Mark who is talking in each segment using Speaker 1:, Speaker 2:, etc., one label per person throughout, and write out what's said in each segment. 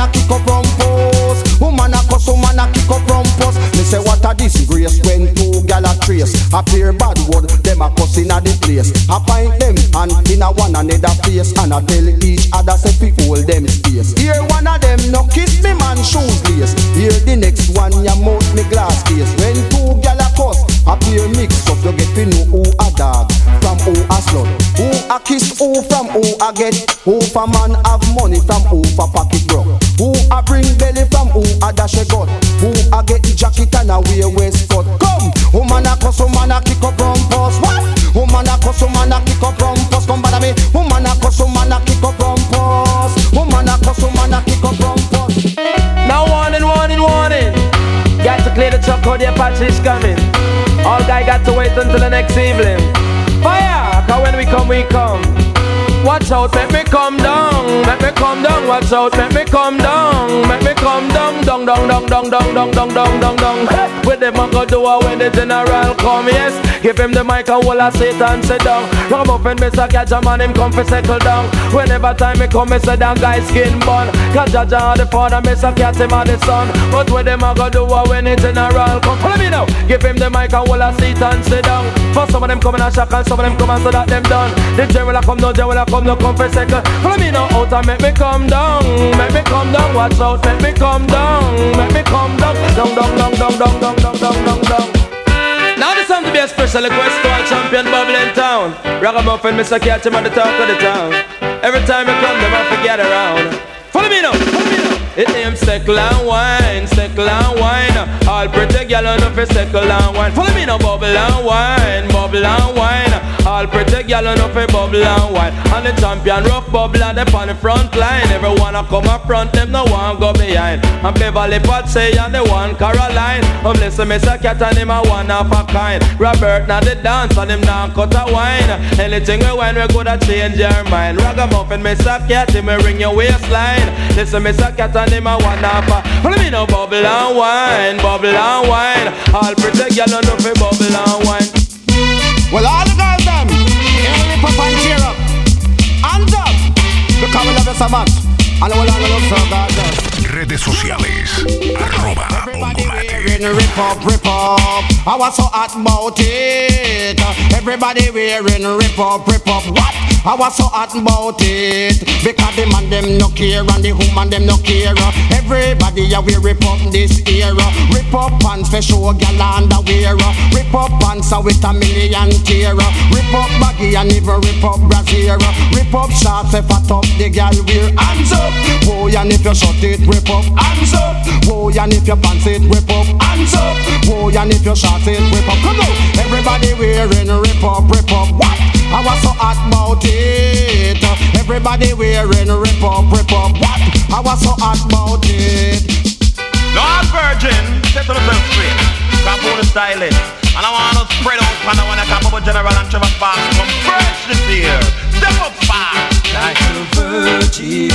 Speaker 1: a
Speaker 2: kick up from post. Woman a cuss, woman a kick up from post. Me say what a disgrace when two gal a trace. A pair
Speaker 1: bad word, them a cuss inna the place. A pint them and inna one another face. And a tell each other say fi hold them space. Here one of them no kiss me man shoes lace. Here the next one ya mouth me glass case. When two gal a cuss, a pair mix up you get to know who a dog from who a slut. Who a kiss who from who a get. Who for man have money from who for pocket broke. A bring belly from who a dash a gut. Who a get the jacket and a wear waistcoat. Come, woman a cuss, woman a kick up rumpus. What? Woman a cuss, woman a kick up rumpus. Come bother me. Woman a cuss, woman a kick up rumpus. Woman a cuss, woman a kick up rumpus.
Speaker 3: Now warning, warning, warning. Got to clear the truck how the Apache is coming. All guy got to wait until the next evening. Fire! Cause when we come, we come. Watch out, make me come down, make me come down. Watch out, make me come down, make me come down, down, down, down, down, down, down, down, down, down, down. Hey, them a go do when the general come? Yes, give him the mic and hold a Satan sit down. Ram up and miss a catch a man, him come for settle down. Whenever time me come, me say down guy skin bun. Cause Jaja the father, miss a cat him and the son. But them a go do when the general come? Follow me now. Give him the mic and hold a Satan sit down. For some of them coming a shock and some of them come and so that them done. The general come, no general a come, no come for a second. Follow me now out and make me come down, make me come down. Watch out, make me come down, make me come down, down, down, down, down, down, down, down, down, down, down. Now this time to be a special request to our champion Bubble in town. Ragamuffin, Mr. Catch him at the top of the town. Every time you come, them have to get around. Follow me now, follow me now. It name Steckle and Wine, Steckle and Wine. All pretty gal on for Steckle and Wine. Follow me now, Bubble and Wine, Bubble and Wine. All pretty on up for Bubble and Wine. And the champion rough bubble and they on the front line. Everyone a come up front, them no one go behind. And Beverly Pot say and the one Caroline. Um listen, Mr. Cat and him a one of a kind. Robert now the dance and him now cut a wine. Anything we wine we coulda change your mind. Ragamuffin, Mr. Cat, him a ring your waistline. Listen, Mr. Cat and him a one of a. Follow me now, bubble and wine, bubble and wine. All pretty girl on fi bubble and wine.
Speaker 1: Well, all the girls we pop and cheer up. Hands up, because we love you so much. And I love so gorgeous.
Speaker 4: Redes sociales. Arroba
Speaker 1: Everybody wearing rip up, rip up. I was so hot about it. Everybody wearing rip up, rip up. What? I was so hot about it. Because the man them no care and the woman them no care. Everybody a we rip up this era. Rip up pants for show gal underwear. Rip up pants with a million tear. Rip up baggy and even rip up brassiere. Rip up shorts if fat up the gal wear. Hands up. Whoa, and if you shut it, rip up. Hands up. Whoa, and if you pants it, rip up. Hands up. Whoa, and if you shorts it, rip up. Come on. Everybody wearing rip up, rip up. What? I was so hot about it. Everybody wearing rip up, rip up. What? I was so hot about it.
Speaker 5: No, I'm virgin, set to myself straight. Capone styling. And I want to spread out and I want to come up with General and Trevor Sparks. Come fresh this year. Step up fast.
Speaker 6: Like a virgin,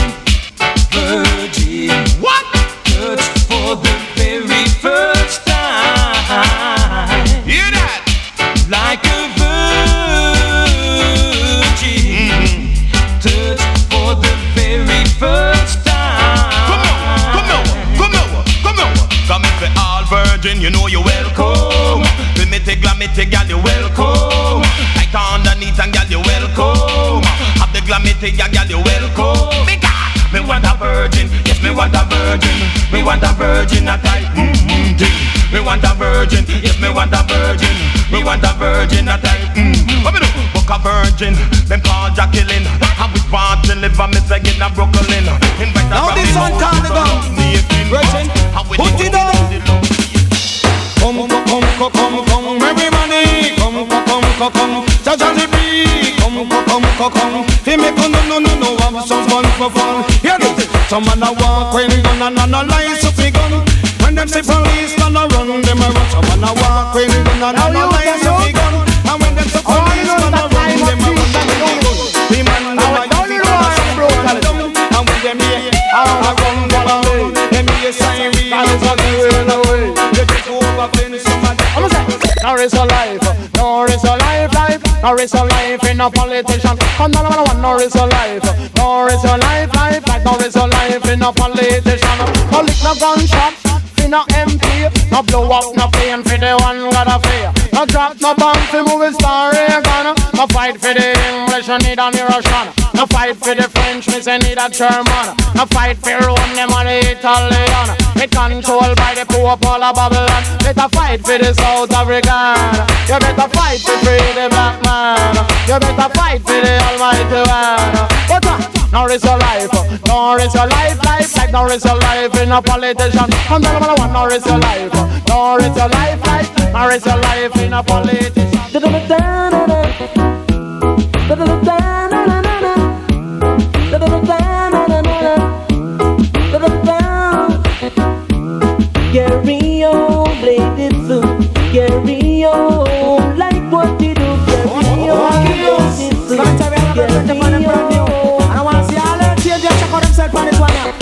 Speaker 6: virgin,
Speaker 5: What?
Speaker 6: touched for the very first time.
Speaker 5: All you know you're welcome. Primitive, glamity, gal, you're welcome. Tight underneath and gal, you're welcome. Have the glamity, gal, gal, you're welcome. Me God, me want a virgin, yes, me want a virgin. Me want a virgin, a tight mm-hmm thing. Me want a virgin, yes, me want a virgin. Me want a virgin, a tight mm. What me do? Book a virgin, them call Jacqueline. I was born to live miss again a Brooklyn. Invite a
Speaker 1: Now this one
Speaker 5: Award
Speaker 1: call the
Speaker 5: to
Speaker 1: gun.
Speaker 5: Nathan
Speaker 1: Virgin, put it down.
Speaker 5: The.
Speaker 1: Come, come, come, come, come, come, everybody. Come, come, come, come, come. Jaja the beat. Come, come, come, come, come. He make a no, no, no, no. Have some fun for fun. Hear this. Some man a walk when gun and analyze up the gun. When them say police gonna run, them a run. Some man a walk when gun and analyze up the gun. And when them say police gonna run, them a run. them a run. The man them a it as a run. And when them hear, ah, run, run, run. Them hear siren, run away.
Speaker 7: Nor is a life, nor is a life, life, nor is a life in a politician. Come down, one, one, nor is a life, nor is a life, life, like nor is a life in a politician. A lick no gunshot, no MP. No blow up, no pain for the one got a fear. No drop, no bomb for movie star Reagan. No fight for the English, you need a Russian. No fight for the French, me say need a German. No fight for Rome, them on the Italian. Me controlled by the poor all of Babylon. Better fight for the South African. You better fight to free the black man. You better fight for the Almighty One. But uh, now is your life, now is your life, life, like now is your life in a politician. I'm number one, now is your life, now is your life, life, now is your life in a politician.
Speaker 2: Carry on, blade it through. Carry on, like what you do. Carry on, blade it through. Carry on.
Speaker 8: I wanna see all the tears just check out themselves on this one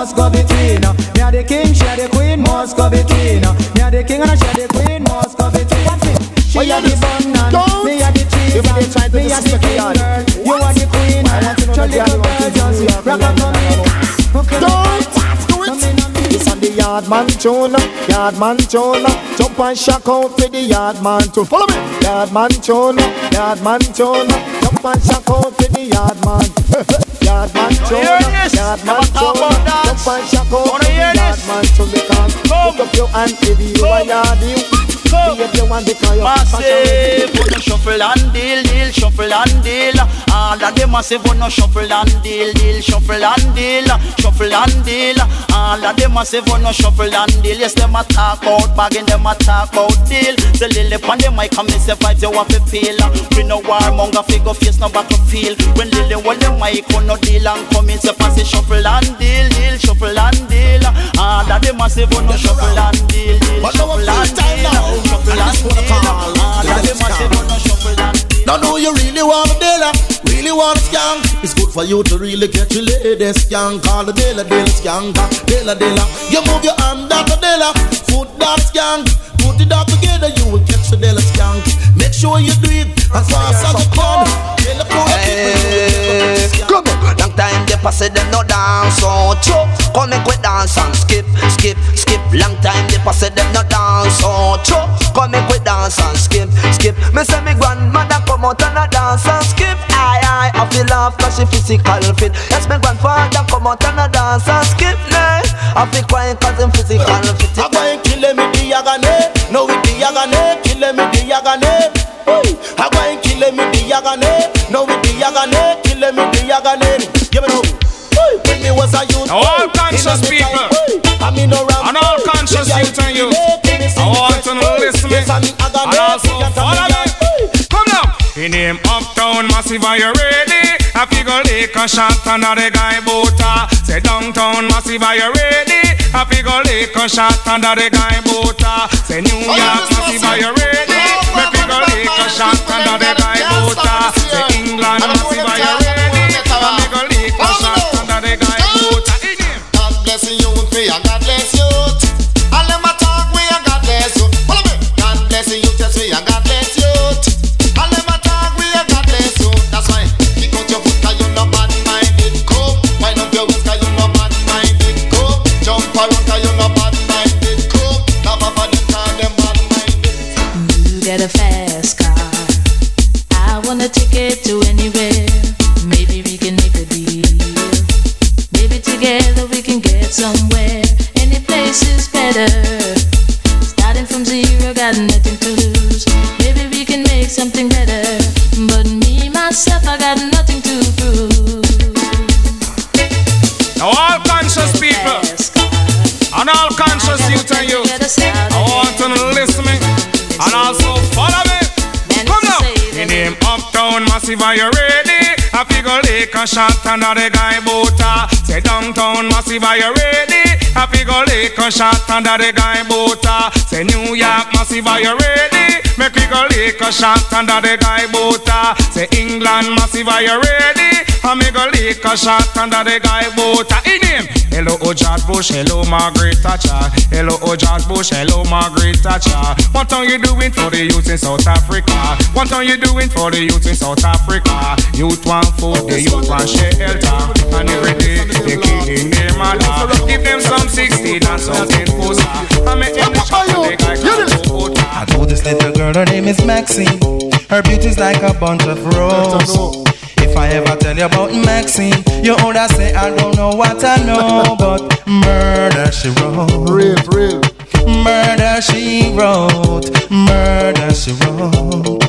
Speaker 8: must go between. Me had the king, she had the queen, must go between. Me had the king and she had the queen, must go between. She oh, had the bun and
Speaker 9: Don't.
Speaker 8: me had the cheese.
Speaker 9: You really tried to
Speaker 8: me had the king, girl. You are the queen.
Speaker 9: I want to know
Speaker 8: Your little girl just rock up on me.
Speaker 9: Don't do
Speaker 8: on
Speaker 9: it. It's on the yard man tune, yard man tune. Jump and shock out for the yard man tune. Follow me. Yard man tune, yard man tune. Jump and shock out for the yard man. Yard man tune,
Speaker 10: about that.
Speaker 9: Jump and shock out for
Speaker 10: Wanna hear
Speaker 9: yard
Speaker 10: this?
Speaker 9: man tune because
Speaker 10: Come.
Speaker 9: put up your hand if you a yardie.
Speaker 10: Come.
Speaker 9: Be if you want because you're
Speaker 10: Massive, on no shuffle and deal, deal, shuffle and deal. All of them massive, on no shuffle and deal, deal, shuffle and deal, shuffle and deal. All of them massive, on no shuffle and deal. Yes, them a talk about bagging, them a talk about deal. The lily pon them mic come and say vibes you have to feel. We no warmonger, figure face no battlefield. When lily hold the mic, on no deal and come in, say pass it shuffle and deal, deal, shuffle massive, on no shuffle and deal, deal,
Speaker 9: But now
Speaker 10: shuffle
Speaker 9: I'm
Speaker 10: and
Speaker 9: freestyle now.
Speaker 10: deal. Shuffle and
Speaker 9: just
Speaker 10: deal.
Speaker 9: Yeah,
Speaker 10: of massive,
Speaker 9: go.
Speaker 10: on no shuffle and deal.
Speaker 9: Now know you really want a dealer, uh. really want a skank. It's good for you to really get your lady skank. Call the dealer, dealer skank, uh. dealer, dealer. You move your hand, that a dealer, foot that skank. Put it all together, you will catch the dealer skank. Make sure you do it as fast as you can. Dealer, pull up it,
Speaker 5: Come they pass them no dance so chop. Come make dance and skip, skip, skip. Long time they pass it, them no dance so chop. Come make dance and skip, skip. Me say me grandmother come out and a dance and skip. Aye aye, I feel off 'cause she physical fit. Yes, me grandfather come out and a dance and skip. Nah, I feel crying 'cause him physical fit.
Speaker 11: Conscious
Speaker 9: in a me
Speaker 11: people,
Speaker 9: I mean no
Speaker 11: and all conscious youth and
Speaker 9: kill
Speaker 11: youth,
Speaker 9: me, kill me,
Speaker 11: I want to listen me, and also follow me. Come now. In him uptown massive, are you ready? I figure lick a shot under the guy boota. Say downtown massive, are you ready? I figure lick a shot under the guy boota. Say New York massive, are you ready? Me figure lick a shot under the guy
Speaker 9: well,
Speaker 11: boota.
Speaker 9: stop this
Speaker 11: Say. England massive, are you
Speaker 9: tell- I don't
Speaker 11: ready?
Speaker 9: Me, and God bless you.
Speaker 11: Shot under the guy boota. Say New York massive, are you ready? Make go lick a shot under the guy boota. Say England massive, are you ready? I make go lick a shot under the guy boota. In him, hello oh George Bush, hello Margaret Thatcher, hello oh George Bush, hello Margaret Thatcher. What are you doing for the youth in South Africa? What are you doing for the youth in South Africa? Youth want food, the youth want shelter, and every day they killing their mother. Give them some 16 and something poster. I make them the shot the guy can't.
Speaker 12: I told this little girl her name is Maxine. Her beauty's like a bunch of roses. If I ever tell you about Maxine, you older say I don't know what I know, but murder she wrote.
Speaker 13: Real, real.
Speaker 12: Murder she wrote. Murder she wrote.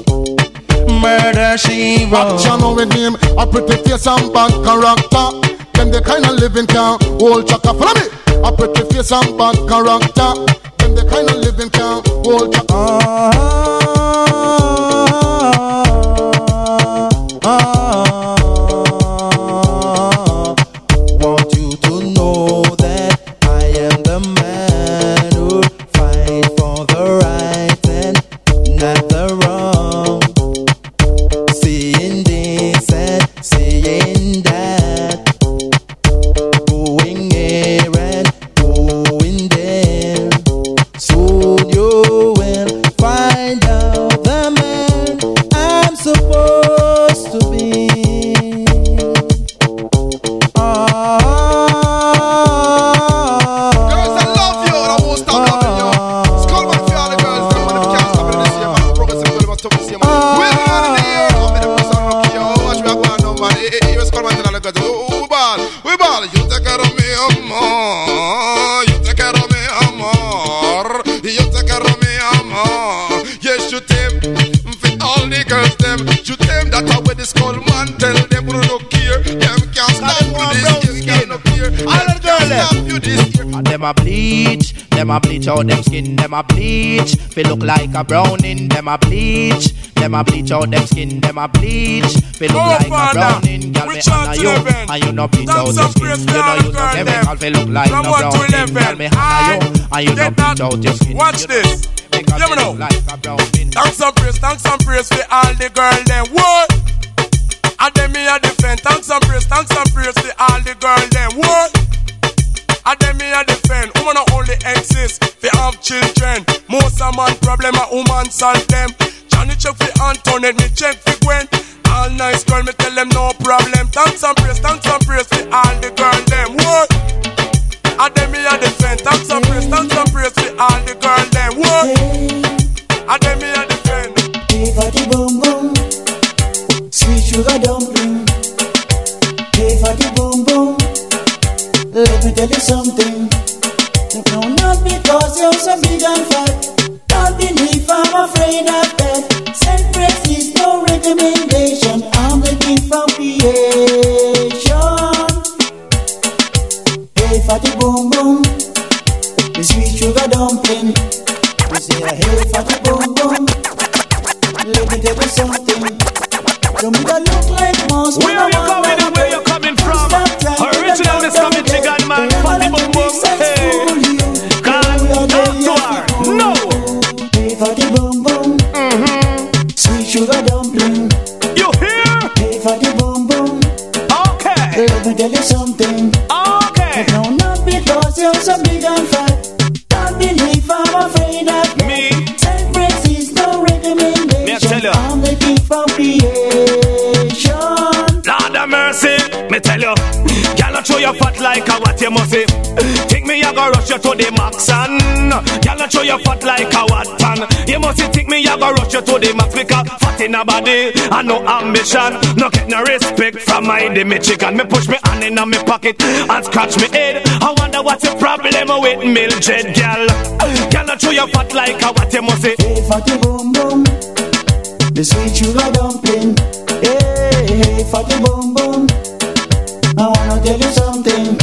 Speaker 12: Murder she wrote.
Speaker 13: Action with him, a pretty face and bad character. Them the kind of living can hold chaka. Follow me. A pretty face and bad character. Them the kind of living can't hold chaka.
Speaker 12: Want bleach out them skin, them a bleach. Fi look like a browning, them a bleach. Them a bleach out them skin, them a bleach. Fi look
Speaker 11: Oh,
Speaker 12: like a
Speaker 11: Father,
Speaker 12: browning, girl me
Speaker 11: reach out
Speaker 12: honor
Speaker 11: to
Speaker 12: you, and you no bleach out your skin. You know
Speaker 11: the
Speaker 12: no chemical, fi look like no browning, girl me honor you, and you no bleach out your skin.
Speaker 11: Watch
Speaker 12: You know
Speaker 11: this. Hear me
Speaker 12: fi
Speaker 11: now.
Speaker 12: look like.
Speaker 11: Thanks and praise, thanks and praise for all the girl them. What? And them me a defend. Thanks and praise, thanks and praise for all the girl them. What? And them me a defend. Woman not only exist, they have children. Most of man problem a woman solve them. Johnny check for Antoinette, me check for Gwen. All nice girl, me tell them no problem. Thanks and praise, thanks and praise for all the girl them. What? And them me a defend. Thanks and praise, thanks and praise for all the girl them. What? And them me a defend.
Speaker 8: Hey, fatty boom boom, sweet sugar dumpling. Hey, boom boom, let me tell you something. No, not because you're so big and fat. Don't believe I'm afraid of that. Self praise is no recommendation.
Speaker 3: I you to the max because fat in a body and no ambition. No get no respect from my the Michigan. Me push me hand in my pocket and scratch me head. I wonder what's the problem with Mildred, girl. Girl, not show your fat like a what you must say.
Speaker 8: Hey, fatty boom boom. The sweet sugar dumpling. Hey, hey, fatty boom boom. I wanna tell you something.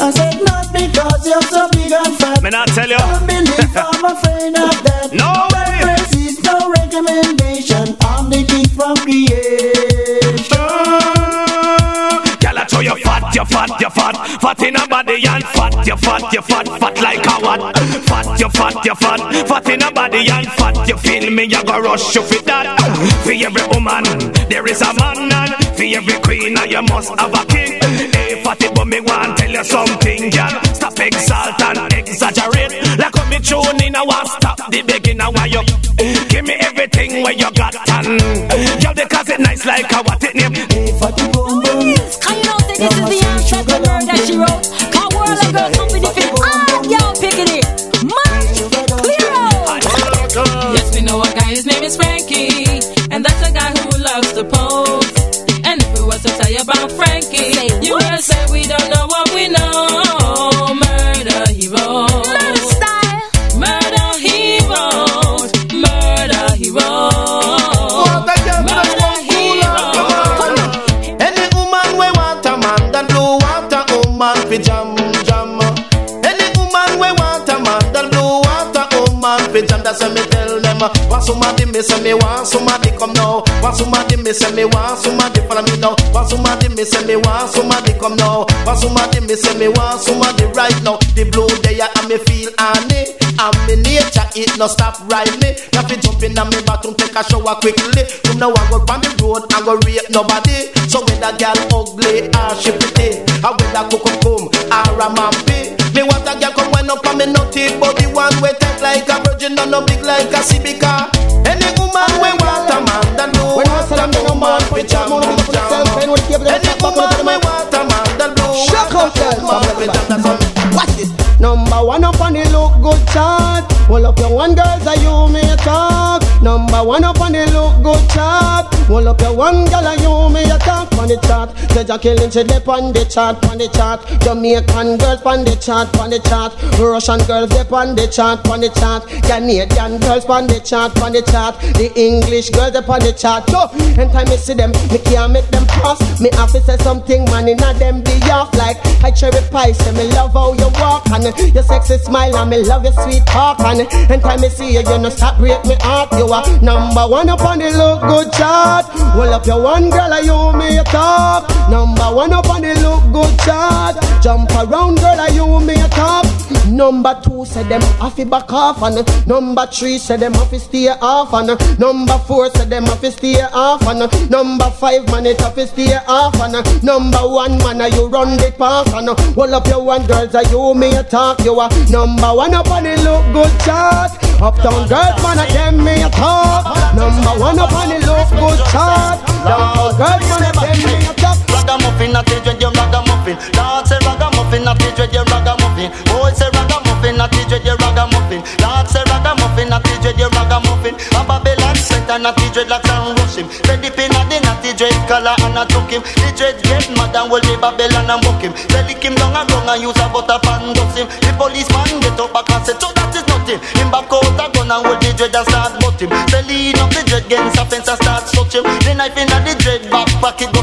Speaker 8: I said not because you're so big and fat.
Speaker 3: Me not tell you.
Speaker 8: Don't believe I'm afraid
Speaker 14: fat, in a body and fat, you fat, you fat, fat like a what? Fat, you fat, you fat, fat in a body and fat. You feel me? You go rush you fit that. For every woman, there is a man, and for every queen, you must have a king. Hey, fatty, but me want tell you something, girl. Stop exalt and exaggerate. Like when me tune in, I want stop the beginning. Why you give me everything where you got and girl because it nice like a what it name.
Speaker 15: Want somebody me say me want somebody follow me now. Want somebody me say me want somebody come now. Want somebody me say me want somebody right now. The blue day and me feel honey. And me nature it no stop ride me. Now fi jump in me bathroom take a shower quickly. From now I go on the road I go rape nobody. So whether girl ugly or she pretty, or whether cook come or a man be. Me want a girl come wind up on me nutty body one way tight like a virgin and no big like a Civica.
Speaker 13: Watch this. Number one up on the look good chart. Hold up your one girls are you a talk. Number one up on the look good chart. Hold up your one girl are you a talk on the chart. Jaja killing she dip on the chart, on the chart. Jamaican girls on the chart, on the chart. Russian girls dip on the chart, on the chart. Canadian girls on the chart, on the chart. The English girls dip on the chart. So, anytime me see them, me can't make them pass. Me have to say something, man, inna them be off like I cherry pie. Say me love how you walk and your sexy smile and me love your sweet talk and anytime me see you, you no stop break me heart. You are number one up on the look good chart. Well up your one girl, are you me top. Number one up on the look good chart. Jump around girl, are you me a top. Number two said them have to back off and number three said them have to stay off and number four said them have to stay off and number five man it have to stay off and number one man are you run the pass and well up your one girls are you me a talk? You are number one up on the look good chart. Uptown girls man a them me a talk. Number one up on the look good chart. Downtown girls man a them me a talk.
Speaker 10: Ragamuffin, a teach with your ragamuffin. Lord say ragamuffin, a teach with your ragamuffin. Boy say ragamuffin. Lord say ragamuffin, a teach with your ragamuffin. A Babylon and a teach with like and rush him. Ready pin a din a teach with color and a took him. The dread get mad and will the Babylon and book him. They lick him down and wrong and use a butter pan dust him. The policeman get up back and say, so that is nothing. Him back out a gun and will the dread and start butt him. They lean up the dread against a fence and start touch him. The knife in a the dread back pocket go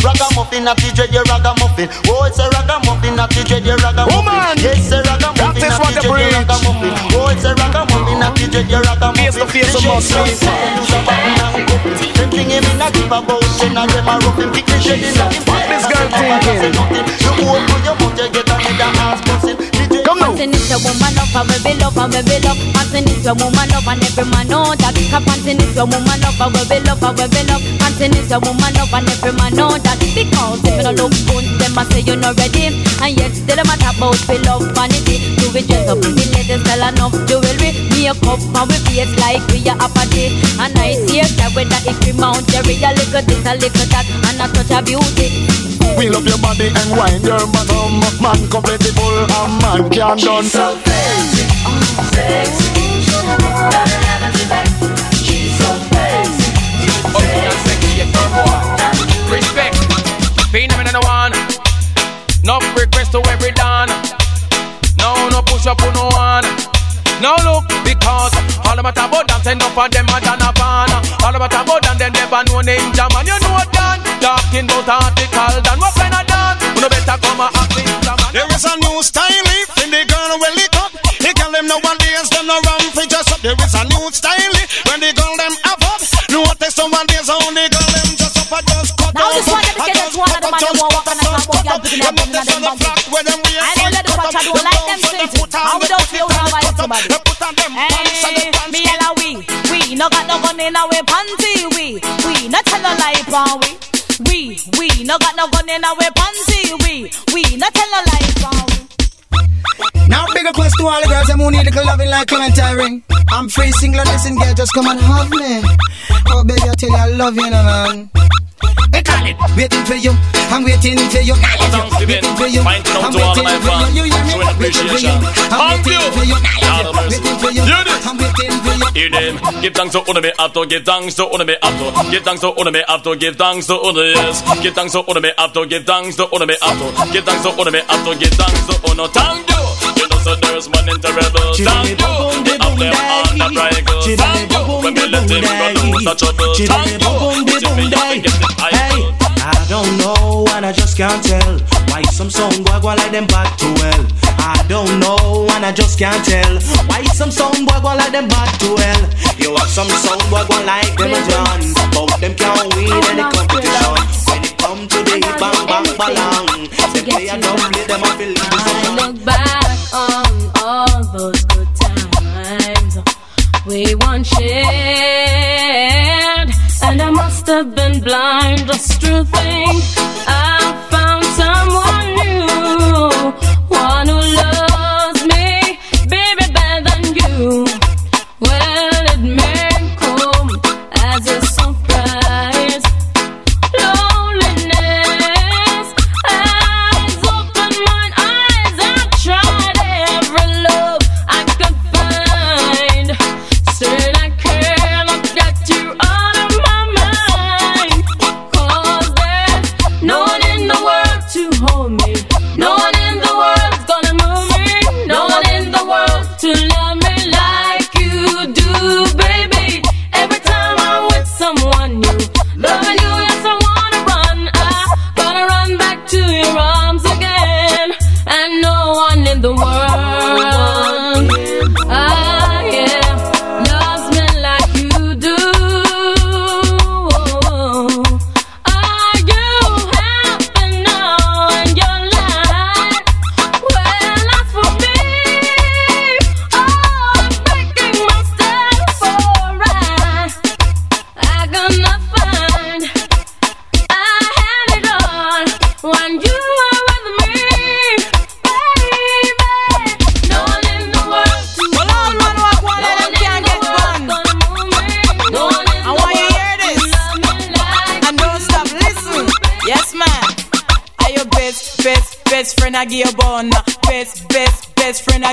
Speaker 10: Ragamuffin a teach with your ragamuffin. Oh, it's a ragamuffin a teach with your ragamuffin.
Speaker 14: Woman!
Speaker 10: Yes, a ragamuffin
Speaker 14: That is
Speaker 10: a
Speaker 14: what
Speaker 10: teach
Speaker 14: the
Speaker 10: with your ragamuffin. Oh, it's a ragamuffin a teach with your ragamuffin.
Speaker 14: Face to face,
Speaker 10: The
Speaker 14: you must
Speaker 10: shit
Speaker 14: face.
Speaker 10: so use a button and cup him. Them thing him in a give about ten and them a rough him. Kick the shed in a him.
Speaker 14: This girl thinking?
Speaker 10: You hold to your mouth, you get another ass busting.
Speaker 14: Come now.
Speaker 16: Panting is a woman up and we be love and we be love. Panting is a woman up and every man know that. Panting is a woman up and we be love and we be love. Panting is a woman up and every man know that. Because if you no look good, them a say you're not ready. And yet still them a talk about we love vanity. Do we dress up in the latest style enough jewelry? Makeup and we face like we are a party. And I see a guy with that if we mount Jerry a little this a little that and a touch of beauty.
Speaker 17: Wheel up your body and wind your bottom Man compatible and man can done
Speaker 18: so crazy, sexy. She's so crazy.
Speaker 3: Respect. Phenomenon no one. No request to every dawn. No, no push up on no one. No look, because all about about dance enough of them are done a van. All about about dance, they never know ninja man. You know Dan, talking about article, Dan what kind of Dan? You better come and act ninja.
Speaker 17: There is a new style if in the girl will lick up He call them nowadays them no ram fi dress up There is a new style when the girl them have up Notice nowadays only girl them dress up I just cut
Speaker 16: Now
Speaker 17: out
Speaker 16: this one, let me
Speaker 17: I
Speaker 16: get
Speaker 17: just
Speaker 16: this one
Speaker 17: cut
Speaker 16: of the
Speaker 17: out,
Speaker 16: man
Speaker 17: just
Speaker 16: them walk
Speaker 17: cut
Speaker 16: on the
Speaker 17: out.
Speaker 16: about girl picking up them in them bum. I know let the watch I don't like them things. How we don't feel how I somebody. Hey, me and we, we no got no gun in our panty. We, we not tell no lie, pan we. We, we no got no gun in our panty. We, we not tell no lie, pan we.
Speaker 2: Now big request to all the girls them who need little loving like Clementine ring. I'm free single listen girl, just come and have me. Oh baby, I tell you I love you, no, man. Hey, call it. Waiting for you, I'm waiting for you. Waiting for you, I'm waiting for you. You hear me? Waiting for you, I'm waiting for you. Waiting for you, I'm waiting for you.
Speaker 19: Hear them. Give thanks to Una me give thanks to Una me have to give thanks to Una me have to give thanks to Una yes. Give thanks to Una me have to give thanks to Una me have to give thanks to Una me have to give thanks to Una. Thank you. You so there's man in terrible. Thank you. We have them on the triangle. Thank you. When we let him go lose the trouble. Thank you. It's if we have to get the
Speaker 15: Hey, I don't know and I just can't tell why some song boy go like them back to hell. I don't know and I just can't tell why some song boy go like them back to hell. You have some song boy go like them a John, but them can't win any competition. Come to the hit bang bang balang, them play and don't play them a feel
Speaker 9: I look back on all those good times we once shared, and I must have been blind just to think I found someone new,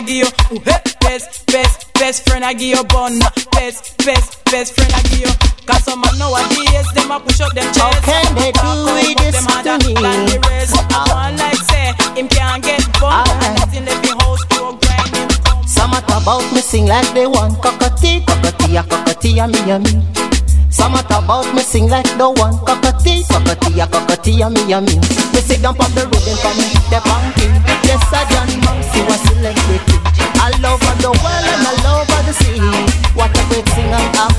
Speaker 20: give you. Ooh, hey. Best, best, best friend I give you bun. Uh, best, best, best friend I give you. Cause some man nowadays, them a push up them chest. How
Speaker 21: can they do this
Speaker 20: them harder
Speaker 21: to me?
Speaker 20: than the rest. I want like say, him can't get bun. And nothing left in house him.
Speaker 21: Some a talk about me sing like they want cockatee, cockatee, a cockatee, a me a me. Some a talk about me sing like the one cockatee, cockatee, a cockatee, a me a me. Me sit down on the rhythm for me, the punky. Yes, I done mouse, the world and all over the sea. What a great singer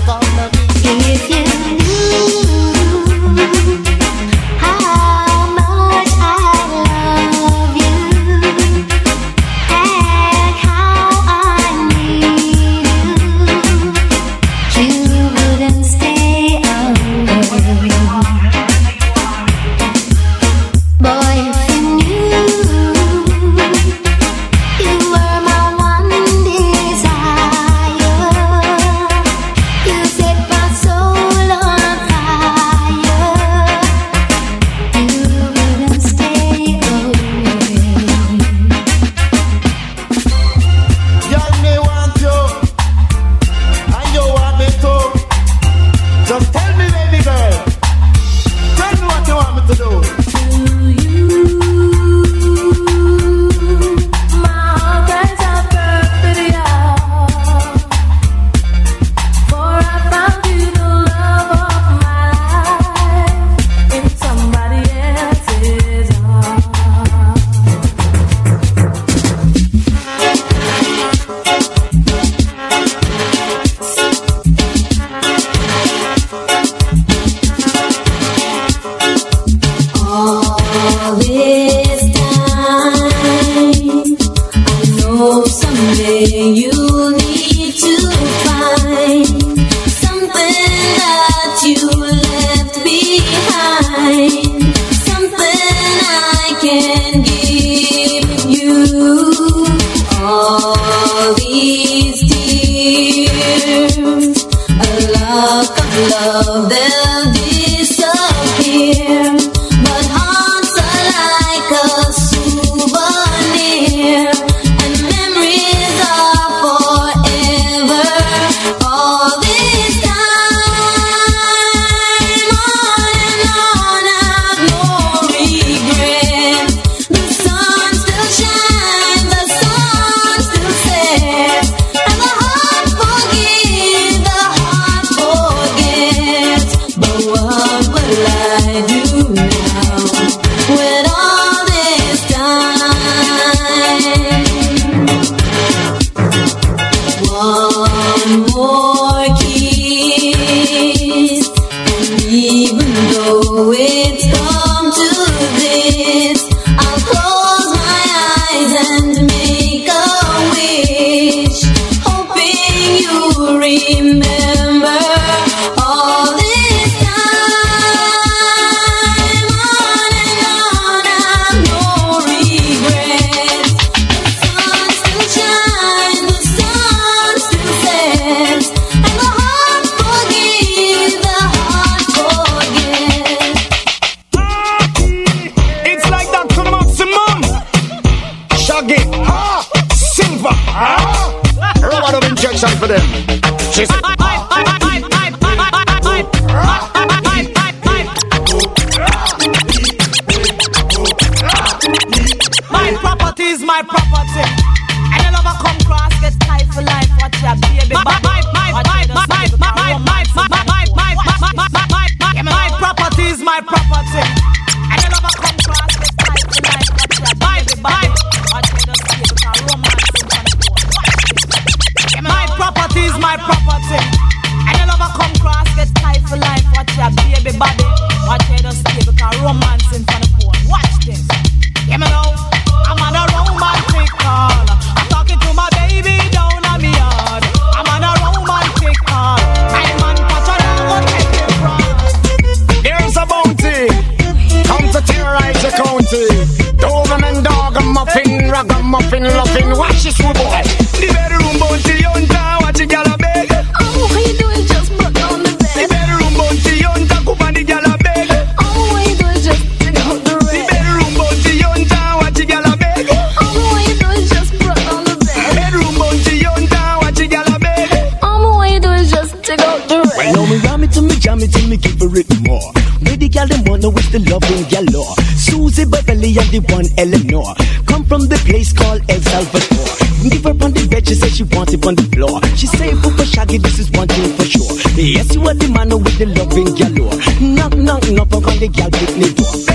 Speaker 22: the
Speaker 23: loving
Speaker 16: yellow. Susie Beverly and the one Eleanor. Come from the place called El Salvador. Give her on the bed, she said she wants it on the floor. She say, Papa Shaggy, this is one thing for sure. Yes, you are the man with the loving yellow. Knock, knock, knock, on the gal, pick me door.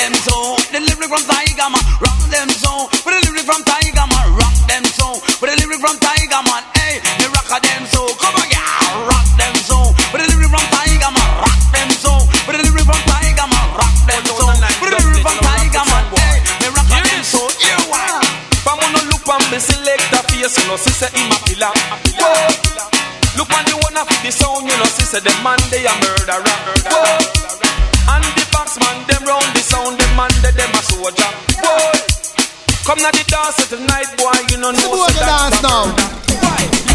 Speaker 1: Them
Speaker 24: so. The lyric from Tiger Man, rock them so. With the lyric from Tiger Man, rock them so. With the lyric from Tiger Man, hey, the rock them so. Come on, yeah, rock them so. With the lyric from Tiger Man, rock them so. With the lyric from Tiger Man, rock them so. With the lyric from Tiger Man, hey, the rock them so. You want?
Speaker 20: Vamos no look on me selector face, you know, say him a. Whoa. Look on the one of the sound, you know, say the man they a murderer. Them a Come na the dance tonight, boy, you know
Speaker 25: Boy, the
Speaker 20: that's
Speaker 25: dance now.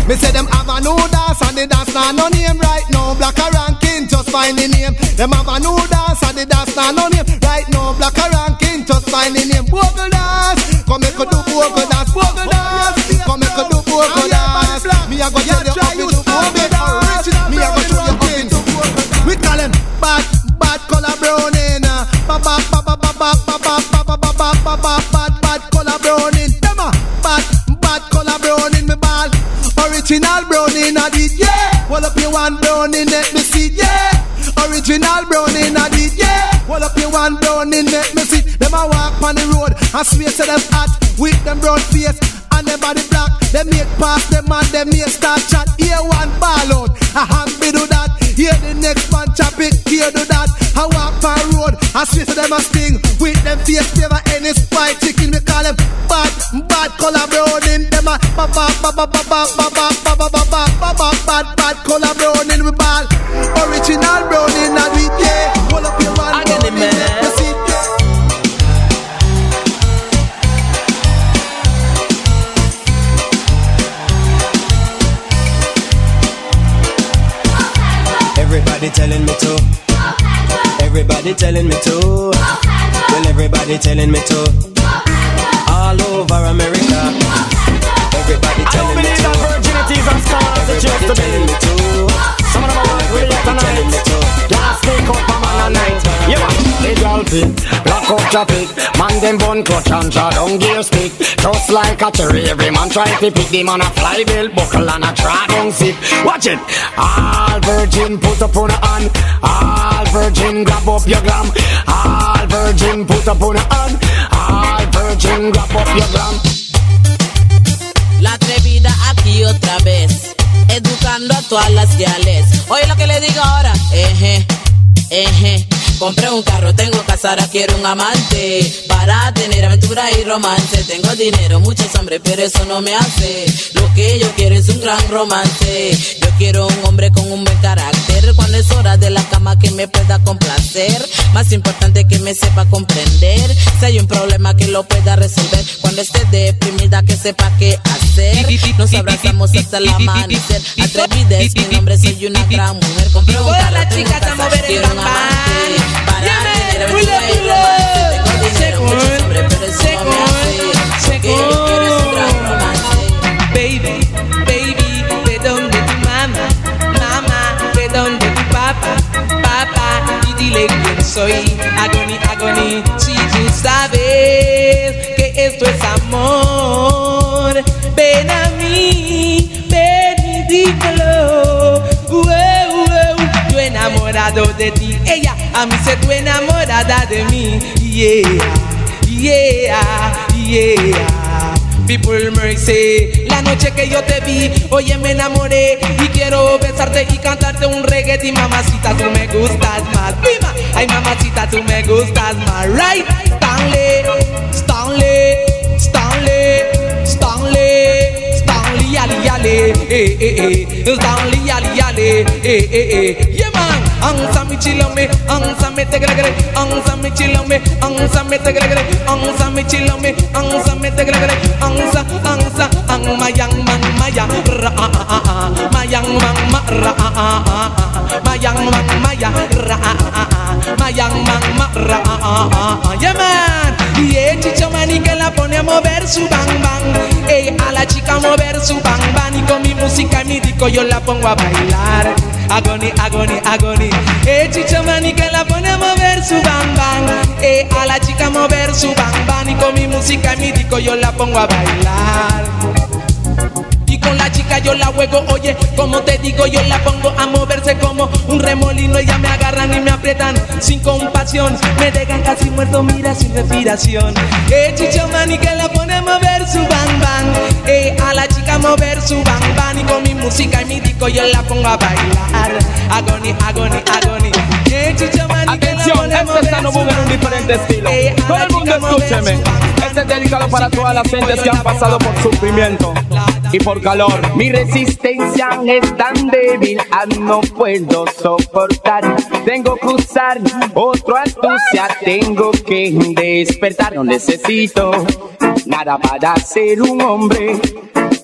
Speaker 25: Me say them have a new dance and the dance now no name right now. Black a ranking, just find the name. Them have a new dance and the dance now no name right now. Black a ranking, just find the name. Bogle dance, come make a do bogle dance. Bogle dance, come make a do bogle dance. Me a go tell Original browning a did, yeah. Well up your one browning, let me see, yeah. Original browning a did, yeah. Well up your one browning, let me see. Them a walk on the road and swear to them hot with them brown face and them body black. Them make pass them and them make start chat. Here one ball out, a hand be do that. Here the next man chop it, here do that. I walk on the road, I swear to them a sting with them face favor any spy chicken. We call them bad, bad color browning. Them a ba ba ba ba ba ba ba ba ba ba ba ba ba ba bad bad color browning. We ball original browning and we yeah. Hold up your one browning, let me see.
Speaker 26: Everybody telling me to. Everybody telling me to. Well, everybody telling me to. All over America. Everybody telling me to.
Speaker 1: that virginity is as common as it used to be. Some of them are like really tonight. Can't sneak up a man a night. Yeah, man. Legal pit, black out traffic. Man them bun clutch and draw down gear stick. Just like a cherry, every man try to pick the man a fly bill buckle and a draw down sick. Watch it. All virgin put up on a hand. All virgin grab up your glam. All virgin put up on a hand. All virgin grab up your glam.
Speaker 27: La atrevida aquí otra vez, educando a todas las gales. Oye lo que le digo ahora, eje, eje. Compré un carro, tengo casa, ahora quiero un amante. Para tener aventura y romance. Tengo dinero, muchos hombres, pero eso no me hace. Lo que yo quiero es un gran romance. Yo quiero un hombre con un buen carácter. Cuando es hora de la cama que me pueda complacer. Más importante que me sepa comprender. Si hay un problema que lo pueda resolver. Cuando esté deprimida que sepa qué hacer. Nos abrazamos hasta el amanecer. Atrevida es mi nombre, soy una gran mujer. Compré un carro, tengo casa, quiero un amante para tener aventura y romance Tengo dinero, muchos hombres, pero eso no me hace Lo que yo quiero es un gran romance
Speaker 6: Baby, baby, ¿de dónde tu mamá? Mamá, ¿de dónde tu papá? Papá, y dile quién soy. Agony, agony, si tú sabes que esto es amor, ven a mí, ven y dímelo. Enamorado de ti, ella a mí se tú enamorada de mí. Yeah, yeah, yeah. People mercy, la noche que yo te vi, oye me enamoré. Y quiero besarte y cantarte un reggae. Y mamacita tú me gustas más, viva, ay mamacita tú me gustas más, right? Stanley, Stanley, Stanley, Stanley, Stanley, ali ali, eh eh eh, Stanley, ali ali, eh eh eh, yeah man, Ansa mi chilome, ansa me te gregre, ansa ansa ang mayang mang maya, ra a a a mayang mang ma ra a a a mayang mang maya, ra a a a mayang mang ma ra a a a yeah man. Y el que la pone a mover su bang bang, ey a la chica a mover su bang bang y con mi música y mi disco yo la pongo a bailar. Agoni, agoni, agoni. El chicho mani que la pone a mover su bang bang, ey a la chica a mover su bang bang y con mi música y mi disco yo la pongo a bailar. Con la chica yo la juego, oye, como te digo, yo la pongo a moverse como un remolino. Ella me agarran y me aprietan sin compasión. Me dejan casi muerto, mira, sin respiración. Eh, chicho mani que la pone a mover su bang bang. Eh, a la chica a mover su bang bang. Y con mi música y mi disco yo la pongo a bailar. Agoni, agoni, agoni. Eh, chicho mani que la pone a
Speaker 3: este
Speaker 6: mover
Speaker 3: está no en un diferente estilo.
Speaker 6: Eh, a
Speaker 3: Todo el mundo escúcheme. Este es dedicado para todas las gentes que han pasado por sufrimiento y por calor.
Speaker 28: Mi resistencia es tan débil, ah, no puedo soportar. Tengo que usar otra astucia, tengo que despertar. No necesito nada para ser un hombre,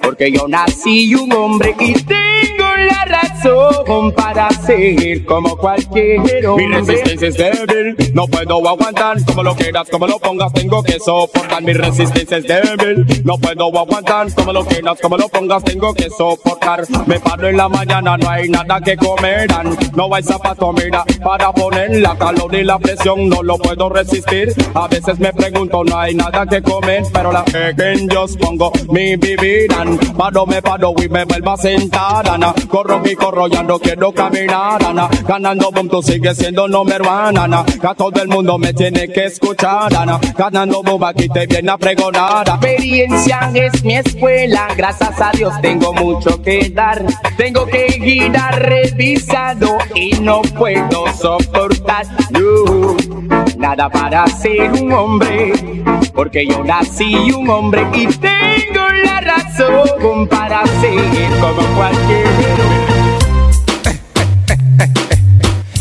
Speaker 28: porque yo nací un hombre y tengo la razón para ser como cualquier
Speaker 3: Mi
Speaker 28: hombre.
Speaker 3: resistencia es débil, no puedo aguantar. Como lo quieras, como lo pongas, tengo que soportar. Mi resistencia es débil, no puedo aguantar. Como lo quieras, como lo pongas, tengo que soportar. Me paro en la mañana, no hay nada que comerán. No hay zapato, mira, para poner la calor y la presión, no lo puedo resistir. A veces me pregunto, no hay nada que comer, pero la que yo pongo mi vivirán. Paro, me paro y me vuelvo a sentar, Ana. Corro y corro, ya no quiero caminar, Ana. Ganando boom, tú sigues siendo número one, Ana. Que todo el mundo me tiene que escuchar, Ana. Ganando boom, aquí te viene a pregonar.
Speaker 28: Experiencia es mi escuela, gracias a Dios tengo mucho que dar. Tengo que ir a revisado y no puedo soportar nada para ser un hombre, porque yo nací un hombre y tengo la razón para ser como cualquier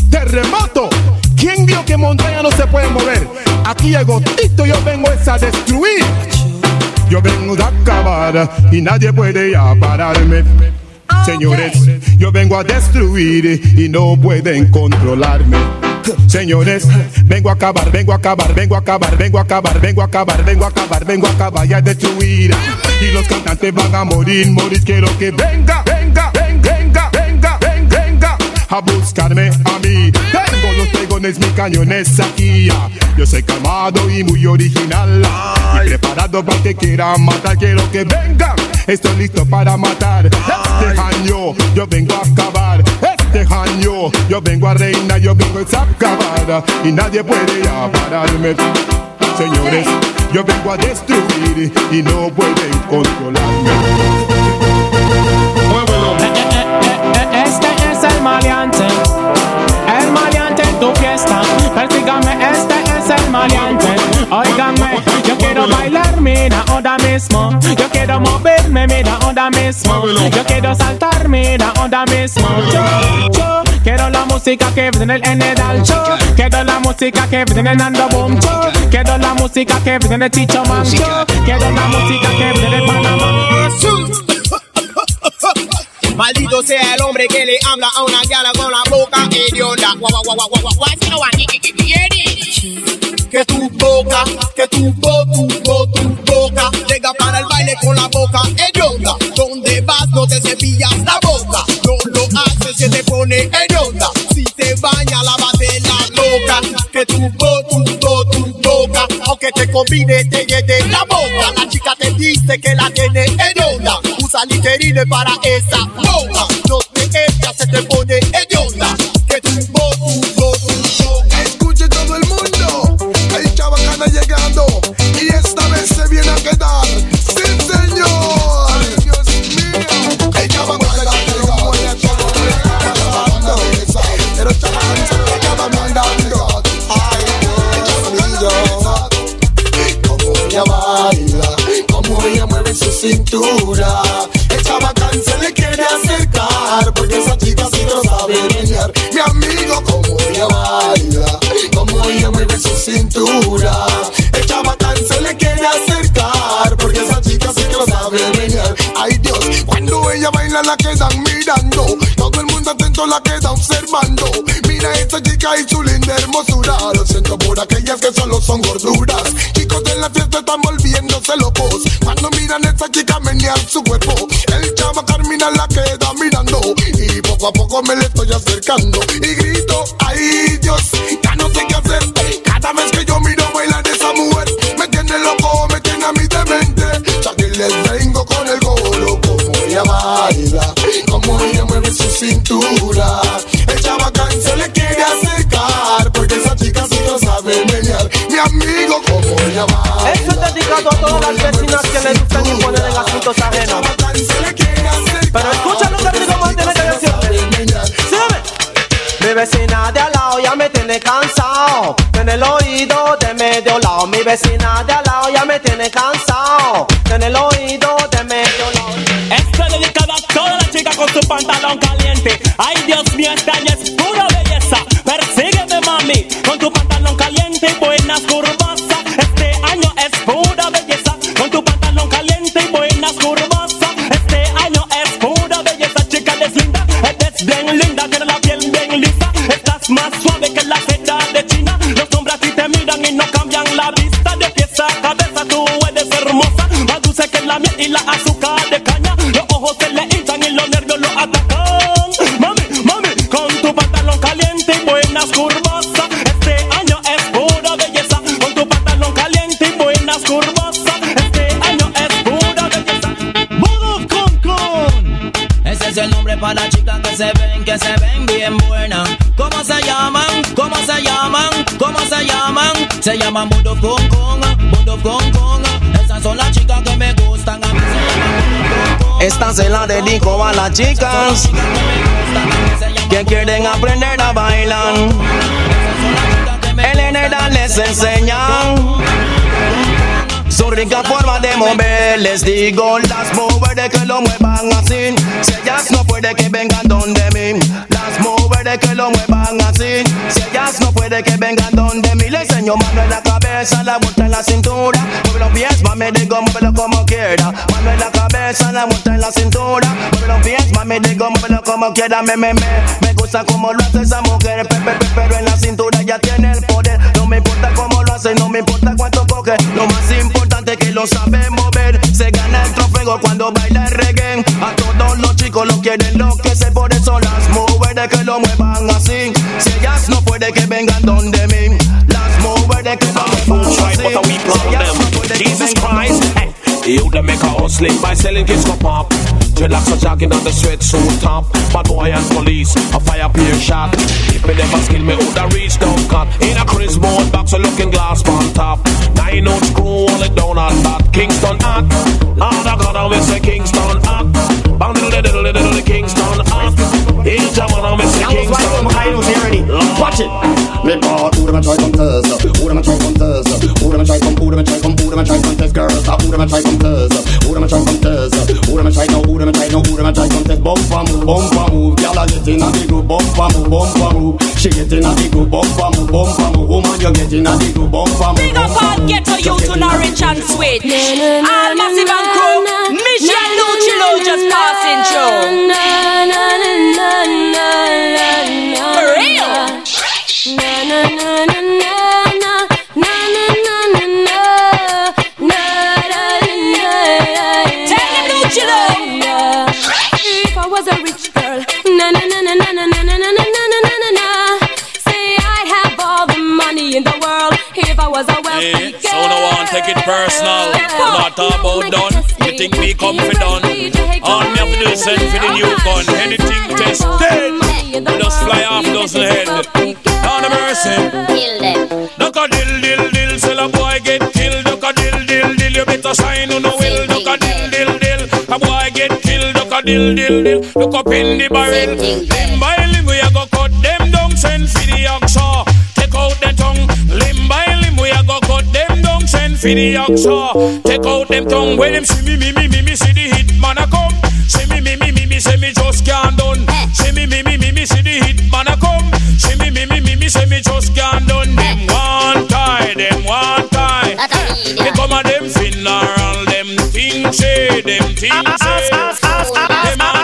Speaker 17: Terremoto. ¿Quién dijo que montaña no se puede mover? Aquí llegó Tito, yo vengo es a destruir. Yo vengo de acabar y nadie puede ya pararme. Señores, yo vengo a destruir y no pueden controlarme. Señores, vengo a acabar, vengo a acabar, vengo a acabar, vengo a acabar, vengo a acabar, vengo a acabar, vengo a acabar y a destruir. Y los cantantes van a morir, morir. Quiero que venga, venga, venga, venga, venga, venga, venga a buscarme a mí. Tengo los pregones, mis cañones aquí. Yo soy calmado y muy original. Y preparado para que quiera matar. Quiero que vengan. Estoy listo para matar. Este año yo vengo a acabar. Este año yo vengo a reinar. Yo vengo a acabar. Y nadie puede ya pararme. Señores, yo vengo a destruir y no pueden controlarme.
Speaker 7: Este es el maleante, tu fiesta. Persígame, este es el maleante. Óigame, yo quiero bailar, mira, ahora mismo. Yo quiero moverme, mira, ahora mismo. Yo quiero saltar, mira, ahora mismo. Yo, yo quiero la música que viene en el alto. Quiero la música que viene en Ando Boom Show. Quiero la música que viene en Chicho Man Show. Quiero la música que viene en Panamá.
Speaker 29: Maldito sea el hombre que le habla a una gala con la boca hedionda. Que tu boca, que tu bo, tu bo, tu boca llega para el baile con la boca hedionda. Donde vas no te cepillas la boca, no lo haces se te pone hedionda. Si te baña lávate la boca, que tu bo, tu bo, tu boca, aunque te combine te llene la boca. La chica te dice que la tiene hedionda, usa literine para esa boca. No te echas, se te pone hedionda. Que tu.
Speaker 30: Escuche todo el mundo, hay chabacana llegando y esta vez se viene a quedar. Cintura. El chabacán se le quiere acercar porque esa chica sí lo sabe menear. Mi amigo, como ella baila, como ella mueve su cintura. El chabacán se le quiere acercar porque esa chica sí lo sabe menear. Ay Dios, cuando ella baila la quedan mirando. Todo el mundo atento la queda observando. Mira esta chica y su linda hermosura. Lo siento por aquellas que solo son gorduras. Chicos de la fiesta están volviéndose locos. Cuando miran esta chica menear su cuerpo. El chava Carmina la queda mirando. Y poco a poco me le estoy acercando. Y grito, ay Dios, in Se
Speaker 31: Budo con con,
Speaker 32: Budo con con. Esas son las chicas que me gustan. A mí
Speaker 5: Esta se la dedico a las chicas que quieren aprender a bailar. El les enseñan su rica forma de mover. Les digo las mujeres que lo muevan así. Si ellas no puede que vengan donde mí. Las mujeres que lo muevan así. Si ellas no puede que vengan donde mí. Mano en la cabeza, la vuelta en la cintura. Mueve los pies, mami, digo, muévelo como quiera. Mano en la cabeza, la vuelta en la cintura. Mueve los pies, mami, digo, muévelo como quiera. Me, me gusta como lo hace esa mujer. Pe, pe, pe, pero en la cintura ya tiene el poder. No me importa cómo lo hace, no me importa cuánto coge. Lo más importante es que lo sabe mover. Se gana el trofeo cuando baila el reggae. A todos los chicos lo quieren lo que se por eso las mujeres que lo muevan así. Si ellas no puede que vengan donde
Speaker 2: Jesus Christ. Hey. You them make a hustling by selling kids go pop. Dreadlocks are jogging on the street so top. Bad boy and police, a fire peer shot. If me never skill me, woulda reach down cut. In a Chris mode box, a looking glass on top. Nine out screw, all it down on that. Kingston hot. Lord of God, I will say Kingston hot. Bang diddle diddle diddle diddle Kingston hot. In Jamaica, I will say Kingston hot.
Speaker 10: Watch it. Me bought who them a try come test, who them a try come test, who them a try come, who them a try come, who them a try come test, girls, who them a try come test, who them a try come test, who them a try no, who them a try no, who them a try come test, bumper move, bumper move, gyal a get in a the group, bumper move, bumper move, she get in a the group, bumper move, bumper move, woman you get in a the group, bumper move,
Speaker 9: Big up all ghetto youth to Norwich and Sweet. All massive and crew. Mission Lucci Low just passing through.
Speaker 33: I was a wealthy
Speaker 34: Hey, so no one take it personal. Not about done. You think me come for done? All me have to do is send for the new gun. Anything tested, we just fly off dozen head. On a mercy. Duck a dill dill dill, sell a boy get killed. Duck a dill dill dill, you better sign on the will. Duck a dill dill dill, a boy get killed. Duck a dill dill dill, look up in the barrel. Limb by limb we a go cut them down, send for the oxa. Take out them tongue, when them see me me me me me see the hit man a come. See me, me, me, me, me, say me just can't done. See me, me, me, me, me, see the hit man a come. See me, me, me, me, me, say me just can't done. Them one tie, them one tie. Me come a them funeral, them things say, them things say. Them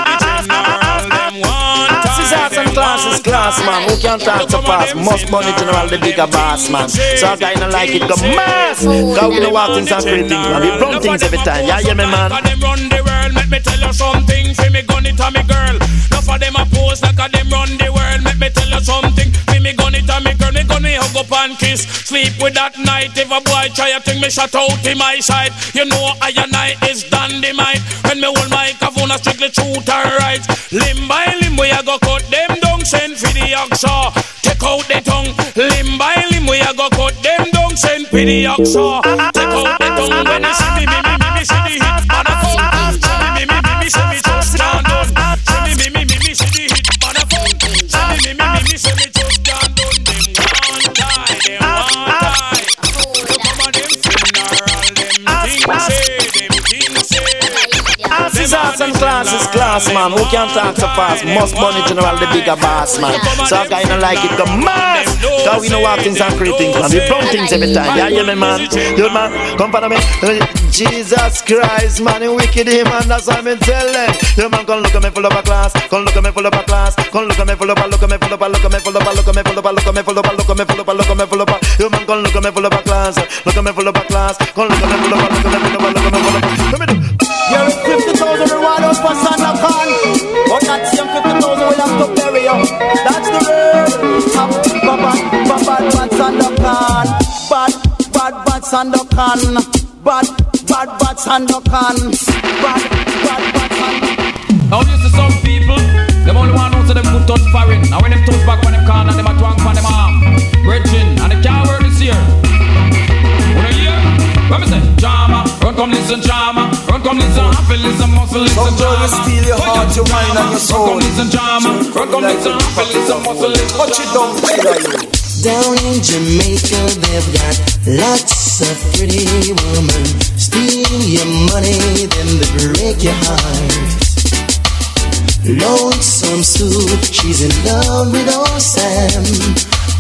Speaker 5: Scissors is class man. Who can't talk so fast? Must money general, the bigger boss man. So a guy not like it, go mass. Cause we know what things and great things, man. We run things every time. Yeah, yeah, me man.
Speaker 34: Them run the world, let me tell you something. Fi me gun it a me girl. Enough of them a pose like a them run the world. Me tell you something. Fi me gun it a me girl. Me gun me hug up and kiss. Sleep with that night. If a boy try a thing, me shut out in my side. You know I and I is dynamite. When me hold microphone, I strictly truth and right. Limb by limb, we a go cut them down. Send for the oxa. Take out the tongue. Limb by limb, we a go cut them down. Send for the oxa. Take out the tongue. When you see me, me, me, me, me, see the hit. See me, me, me, me, me, see me just can't done. Them
Speaker 5: Scissors and classes, class man. Who can't talk so fast? Most money general, the bigger boss man. So a guy not like it, go mass. Cause we know what things and great things, man. We run things every time. Yeah, yeah, me man. You man, come follow me. Jesus Christ, man, he wicked him, and that's why me tell them. You man, come look at me full of a class. Come look at me full of a class. Come look at me full of a, look at me full of a, look at me full of a, look at me full of a, look at me full of a, look at me full of a, look at me full of a. You man, come look at me full of a class. Look at me full of a class. Come look at me full of a, look at me full of a, look at me full of a.
Speaker 2: That's the word. Bad, bad, bad, bad Santa Con. Bad, bad, bad Santa Con. Bad, bad, bad Santa Con. Bad, bad, bad Santa
Speaker 35: Now this is some people, them only want to them good touch foreign. Now when them touch back on them corner, them a twang on them arm. Bridging, and they can't work this year. Wanna hear? What me say? Drama, run come listen drama, run come listen happy, listen muscle, listen
Speaker 2: Some girl
Speaker 35: drama.
Speaker 2: steal your heart, your mind and your soul.
Speaker 35: Run come listen drama, run come listen happy, listen muscle, listen
Speaker 2: Touch it down, killer you.
Speaker 8: Down in Jamaica, they've got lots of pretty women. Steal your money, then they break your heart. Lonesome Sue, she's in love with old Sam.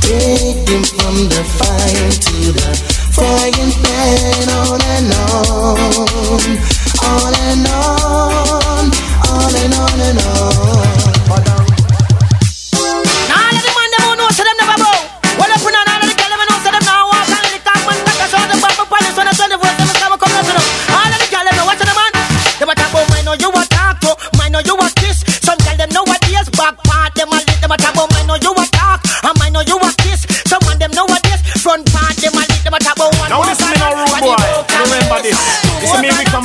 Speaker 8: Take him from the fire to the frying pan, on and on, on and on, on and on and on.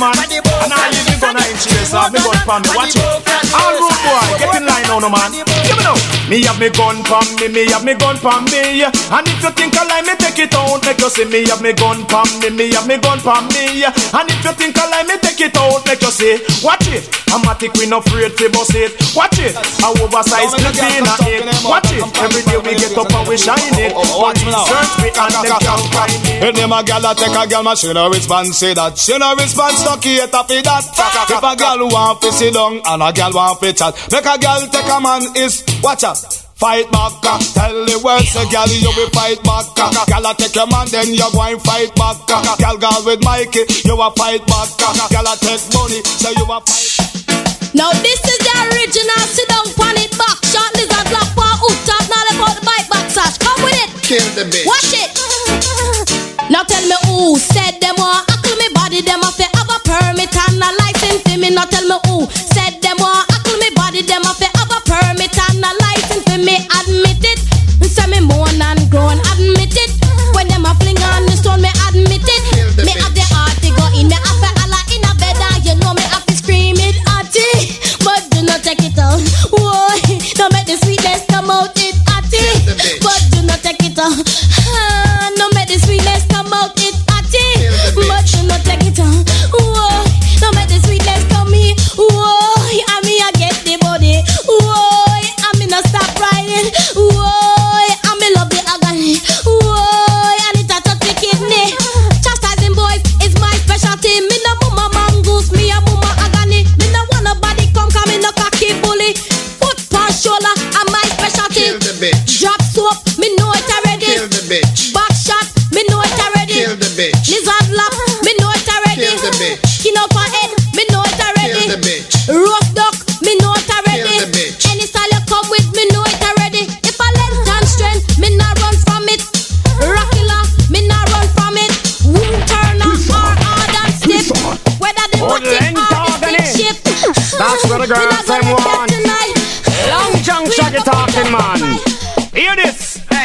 Speaker 2: Man, and I the
Speaker 36: gun in chase. Have me gun pon me. Watch it. All rude boy, get in line now, no man. Give me now. Me have me gun pon me, me have me gun pon me. And if you think I lie, me take it out. Make you see me have me gun pon me, me have me gun pon me. And if you think I lie, me take it out. Make you see. Watch it. I'm a tick, we no afraid to bust it. Watch it. I oversize clip in a it. Watch it. Every day we get up and we shine it. Watch it. Search me and them can't find it.
Speaker 37: If them a gal a take a gal, man, she no respond, say that. She no respond, stuck here, tap it that. If a gal want to sit down and a gal want to chat, make a gal take a man is, watch out. Fight back, uh, tell the world, say gal, you will fight back. uh. Gal a take your man, then you go and fight back. uh. Gal gal with Mikey, you a fight back. Gal a take money, say you a fight.
Speaker 38: Now this is the original sit down pan it back shot lizard black for hook top now let out the bike back sash come with it
Speaker 39: Kill the bitch.
Speaker 38: watch it now tell me who said them want ackle me body them have to have a permit and a license for me now tell me who said them want
Speaker 40: bitch.
Speaker 1: Drop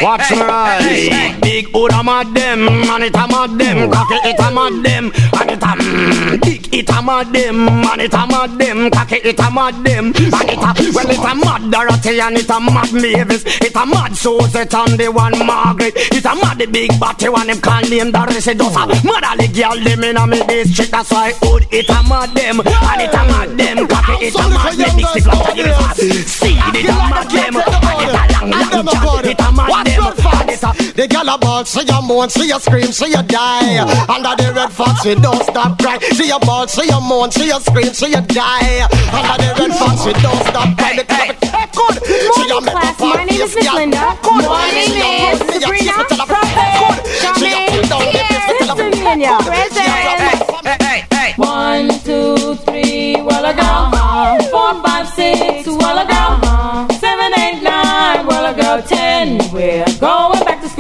Speaker 1: Watch me right. Big hood a mad them, and it a mad them. Cocky it a mad them, and it big it a mad them, and it a mad them. Cocky it a mad them, and it a well it a mad Dorothy and it a mad Mavis. It a mad Suzette and the one Margaret. It a mad the big batty one them call name Doris. It just a mad all the girl them in a me district. That's why hood it a mad them, and it a mad them. Cocky it a mad them. Mix it like a give it a seed. It a mad them, and it a long long chat. It a mad them, and
Speaker 10: The gal a ball, see you moan, see you scream, see you die. Under the red fox, you don't stop cry. See you ball, see you moan, see you scream, see you die. Under the red fox, you don't stop cry. The club it hey, good. See you make up
Speaker 9: My name is Miss Linda. My name is Sabrina. Prophet. Charmaine. Yes, Present. One, two, three, well I go. Four, five, six, well I go. Seven, eight, nine, well I go. Ten, we're going back to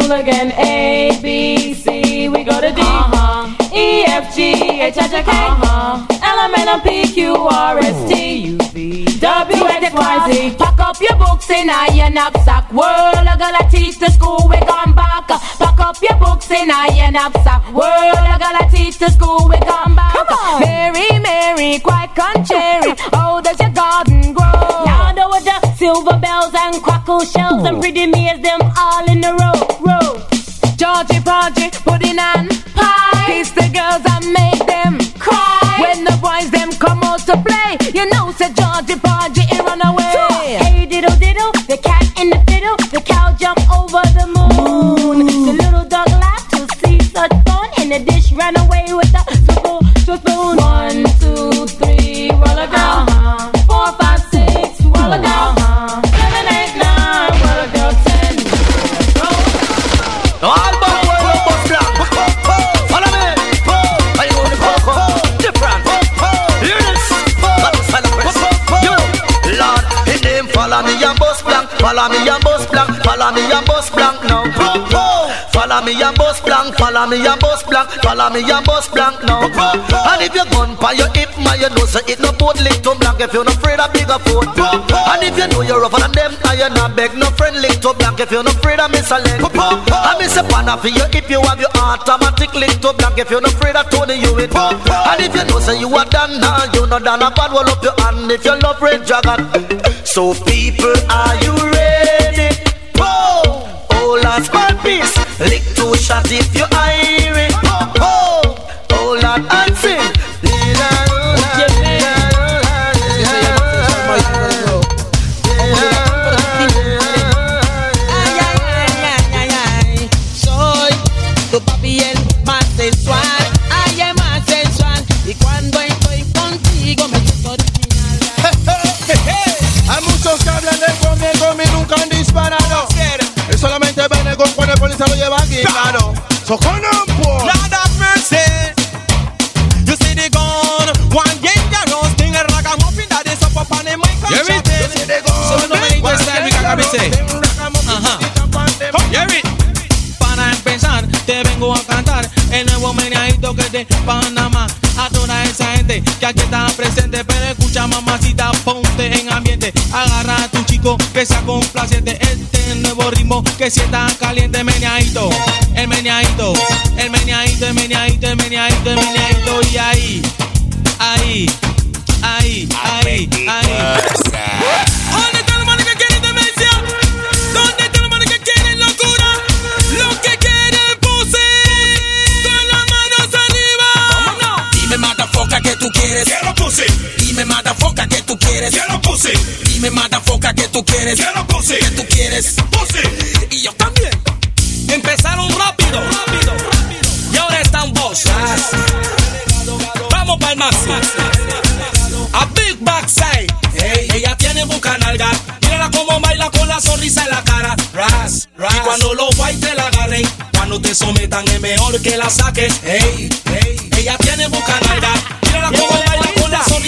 Speaker 9: school again. A, B, C, we go to D. Uh-huh. E, F, G, H, I, J, K. Uh-huh. L, M, N, O, P, Q, R, S, T, U, V, W, X, Y, Z. Pack up your books in a your knapsack. World, I gotta teach the school, we gone back. Pack up your books in a your knapsack. World, I gotta teach the school, we gone back. Mary, Mary, quite contrary. Oh, does your garden grow? Yonder with the silver bells and crackle shells and pretty maids, them all in a row, row. Georgie, Porgy, pudding and pie. Kiss the girls and make
Speaker 10: Follow me and bust blank. Follow me and bust blank now. And if you gun by your hip, my you know so it no boat link to blank. If you're not afraid of bigger foot. And if you know you're rougher than them, and you're not beg no friend link to blank. If you're not afraid of miss a leg. I miss a pan for your hip, you have your automatic link to blank. If you're not afraid of Tony, you it. And if you know so you are done now, you know done a bad one up your hand. If you love red dragon. So people, are you ready? Whoa! Oh, last bad piece. Lick two shot if you hear
Speaker 20: So come on,
Speaker 6: que sea complaciente. Este nuevo ritmo que sienta caliente, meneadito. El meneadito, el meneadito, el meneadito, el meneadito, el meneadito. Y ahí, ahí, ahí, ahí, ahí.
Speaker 4: Motherfucker, que tú quieres. Quiero pussy. Dime, motherfucker, que tú quieres. Quiero pussy. Que tú quieres. Pussy.
Speaker 6: Y yo también Empezaron rápido, rápido Y ahora están vos Vamos pa'l máximo A big backside Ey, Ella tiene buca nalga Mírala como baila con la sonrisa en la cara Ras, ras. Y cuando los guay te la agarren Cuando te sometan es mejor que la saques Ey, ey. Ella tiene buca nalga Mírala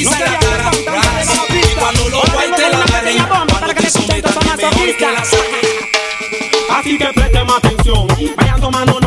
Speaker 20: pisa la cara. Y cuando los guay te la agarren, cuando te sometan, mejor que la saquen. Así que preste más atención, vayan tomando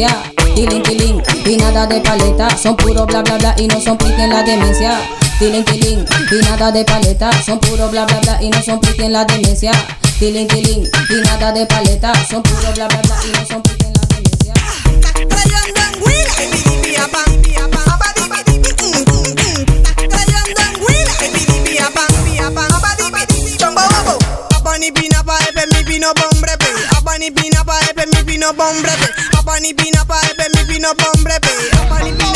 Speaker 41: demencia. Tilín, tilín, y nada de paleta. Son puro bla bla bla y no son pique en la demencia. Tilín, tilín, y nada de paleta. Son puro bla bla bla y no son pique en la demencia. Tilín, tilín, y nada de paleta. Son puro bla bla bla y no son pique en la demencia.
Speaker 42: Trayendo en Trayendo en Chombo bobo. Papá ni pina pa' mi pino No bombrete, apa ni pina pa epe, mi pino
Speaker 17: bombrete,
Speaker 20: apa ni pina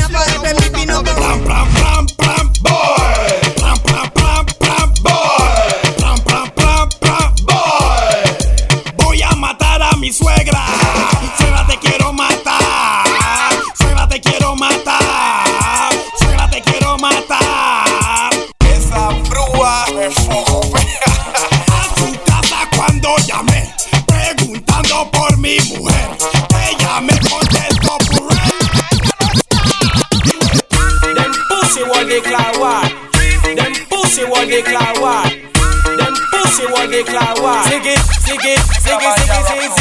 Speaker 20: they clown war. Them pussy what they clown war. Ziggy, ziggy, ziggy, ziggy, ziggy.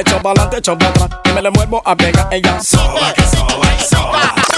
Speaker 17: echo pa'lante, echo para atrás. Que me le muevo a pegar ella. Soba, que soba.